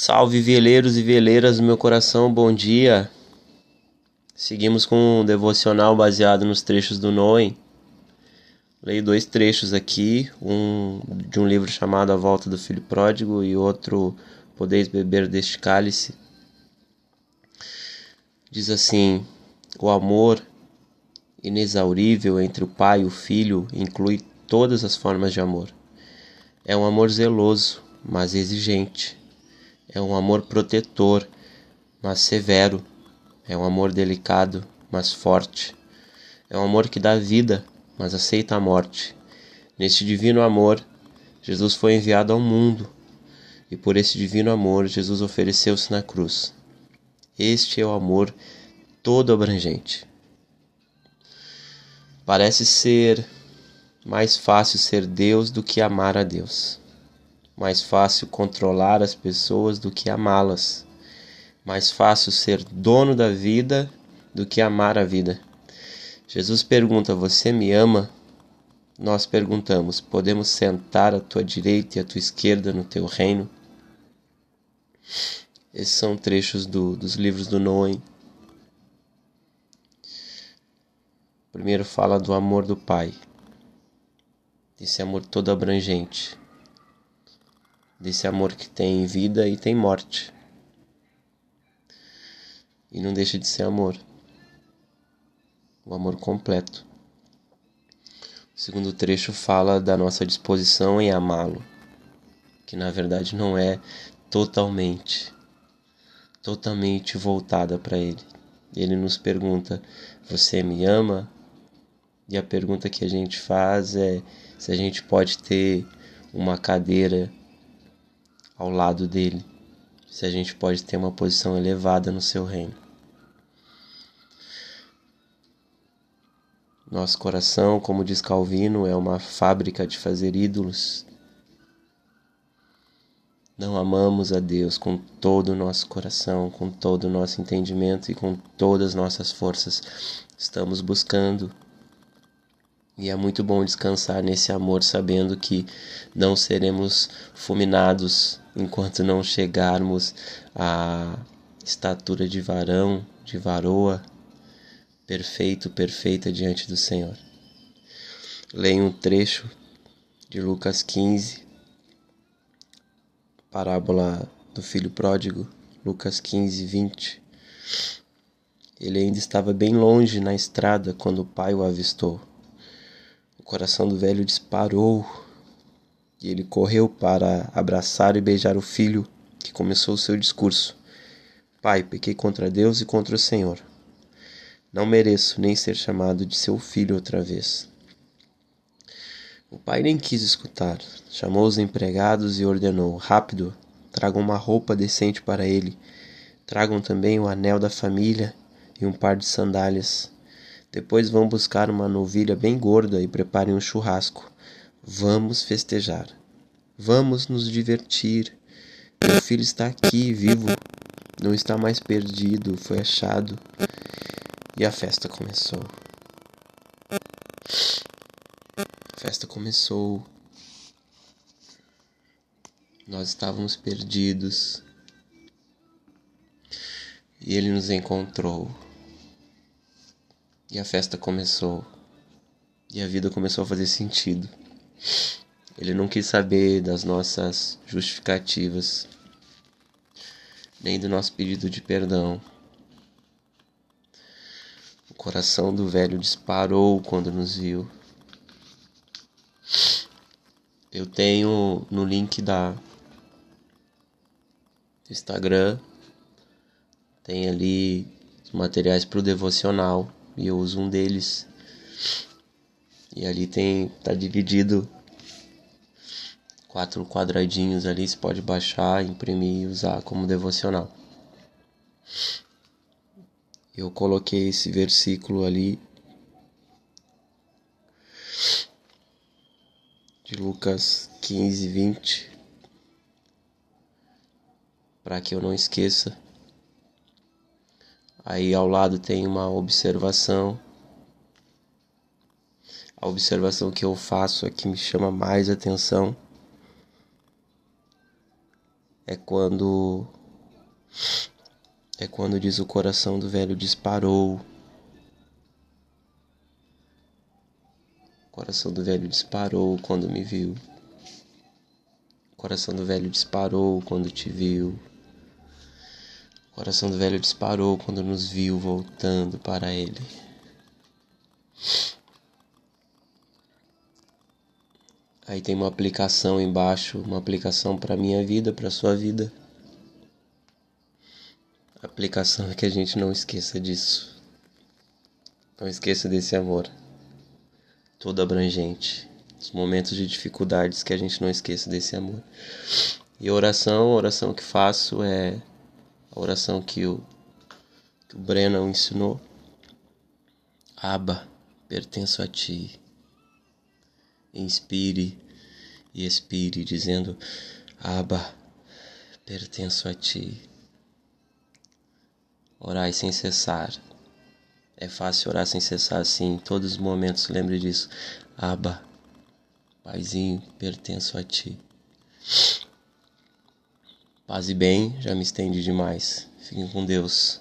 Salve veleiros e veleiras do meu coração, bom dia. Seguimos com um devocional baseado nos trechos do Noé. Leio dois trechos aqui, um de um livro chamado A Volta do Filho Pródigo e outro Podeis Beber deste Cálice. Diz assim: O amor inexaurível entre o pai e o filho inclui todas as formas de amor. É um amor zeloso, mas exigente é um amor protetor, mas severo. É um amor delicado, mas forte. É um amor que dá vida, mas aceita a morte. Neste divino amor, Jesus foi enviado ao mundo, e por esse divino amor, Jesus ofereceu-se na cruz. Este é o amor todo abrangente. Parece ser mais fácil ser Deus do que amar a Deus. Mais fácil controlar as pessoas do que amá-las. Mais fácil ser dono da vida do que amar a vida. Jesus pergunta: Você me ama? Nós perguntamos: Podemos sentar à tua direita e à tua esquerda no teu reino? Esses são trechos do, dos livros do Noé. Primeiro fala do amor do Pai, desse amor todo abrangente desse amor que tem vida e tem morte. E não deixa de ser amor. O amor completo. O segundo trecho fala da nossa disposição em amá-lo, que na verdade não é totalmente totalmente voltada para ele. Ele nos pergunta: "Você me ama?" E a pergunta que a gente faz é se a gente pode ter uma cadeira ao lado dele, se a gente pode ter uma posição elevada no seu reino. Nosso coração, como diz Calvino, é uma fábrica de fazer ídolos. Não amamos a Deus com todo o nosso coração, com todo o nosso entendimento e com todas as nossas forças. Estamos buscando e é muito bom descansar nesse amor, sabendo que não seremos fulminados enquanto não chegarmos à estatura de varão, de varoa, perfeito, perfeita diante do Senhor. Leio um trecho de Lucas 15, parábola do filho pródigo, Lucas 15, 20. Ele ainda estava bem longe na estrada quando o pai o avistou coração do velho disparou e ele correu para abraçar e beijar o filho que começou o seu discurso. Pai, pequei contra Deus e contra o Senhor. Não mereço nem ser chamado de seu filho outra vez. O pai nem quis escutar. Chamou os empregados e ordenou: Rápido, tragam uma roupa decente para ele. Tragam também o anel da família e um par de sandálias. Depois vão buscar uma novilha bem gorda e preparem um churrasco. Vamos festejar. Vamos nos divertir. Meu filho está aqui, vivo. Não está mais perdido, foi achado. E a festa começou. A festa começou. Nós estávamos perdidos. E ele nos encontrou. E a festa começou. E a vida começou a fazer sentido. Ele não quis saber das nossas justificativas, nem do nosso pedido de perdão. O coração do velho disparou quando nos viu. Eu tenho no link da Instagram, tem ali os materiais para o devocional e eu uso um deles. E ali tem tá dividido quatro quadradinhos ali, você pode baixar, imprimir e usar como devocional. Eu coloquei esse versículo ali de Lucas 15, 20 para que eu não esqueça. Aí ao lado tem uma observação. A observação que eu faço que me chama mais atenção é quando é quando diz o coração do velho disparou. O coração do velho disparou quando me viu. O coração do velho disparou quando te viu. Coração do velho disparou quando nos viu voltando para ele. Aí tem uma aplicação embaixo, uma aplicação para minha vida, para sua vida. A aplicação é que a gente não esqueça disso. Não esqueça desse amor. Todo abrangente. Os momentos de dificuldades que a gente não esqueça desse amor. E oração, a oração que faço é oração que o, que o Brennan ensinou. Aba, pertenço a ti. Inspire e expire, dizendo: Aba, pertenço a ti. Orai sem cessar. É fácil orar sem cessar, sim. Em todos os momentos, lembre disso. Aba, Paizinho, pertenço a ti. Paz e bem, já me estende demais. Fiquem com Deus.